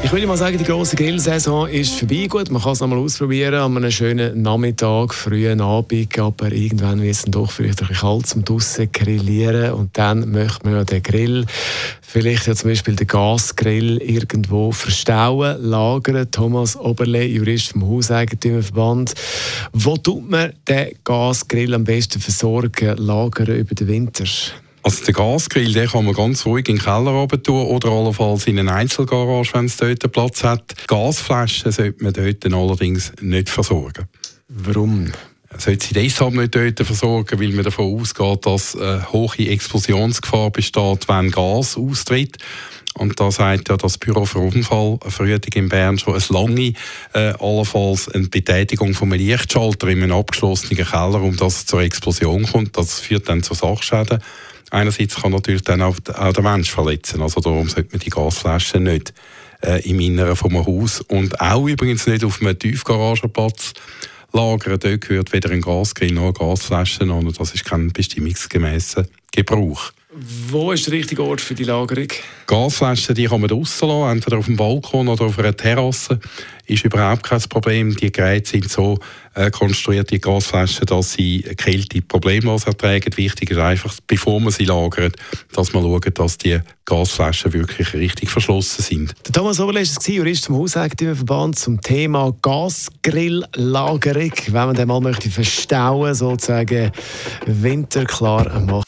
Ich würde mal sagen, die grosse Grillsaison ist vorbei. Gut, man kann es nochmal ausprobieren an einem schönen Nachmittag, frühen Abend, aber irgendwann wird es dann doch vielleicht ein bisschen kalt zum draussen grillieren und dann möchte man ja den Grill, vielleicht ja zum Beispiel den Gasgrill irgendwo verstauen, lagern. Thomas Oberle, Jurist vom Hauseigentümerverband. Wo tut man den Gasgrill am besten versorgen, lagern über den Winter? Also den Gasgrill den kann man ganz ruhig in den Keller oben tun oder allenfalls in eine Einzelgarage, wenn es dort Platz hat. Gasflaschen sollte man dort allerdings nicht versorgen. Warum? Man sollte sie deshalb nicht dort versorgen, weil man davon ausgeht, dass eine hohe Explosionsgefahr besteht, wenn Gas austritt. Und da sagt ja das Büro für Unfallverhütung in Bern schon es lange, äh, allenfalls eine Betätigung von einem Lichtschalter in einem abgeschlossenen Keller, um dass es zur Explosion kommt. Das führt dann zu Sachschäden. Einerseits kann natürlich dann auch, auch der Mensch verletzen. Also darum sollte man die Gasflaschen nicht äh, im Inneren vom Haus und auch übrigens nicht auf einem Tiefgaragenplatz lagern. Dort gehört weder ein Gasgrill noch eine Gasflasche an. Das ist kein bestimmungsgemäßer Gebrauch. Wo ist der richtige Ort für die Lagerung? Gasflaschen die kann man draussen lassen, entweder auf dem Balkon oder auf einer Terrasse. Ist überhaupt kein Problem. Die Geräte sind so äh, konstruiert, die Gasflaschen, dass sie Kälte problemlos ertragen. Wichtig ist einfach, bevor man sie lagert, dass man schaut, dass die Gasflaschen wirklich richtig verschlossen sind. Der Thomas Oberle ist es, Jurist zum Hauseigentümerverband zum Thema Gasgrilllagerung. Wenn man den mal möchte verstauen, sozusagen winterklar machen.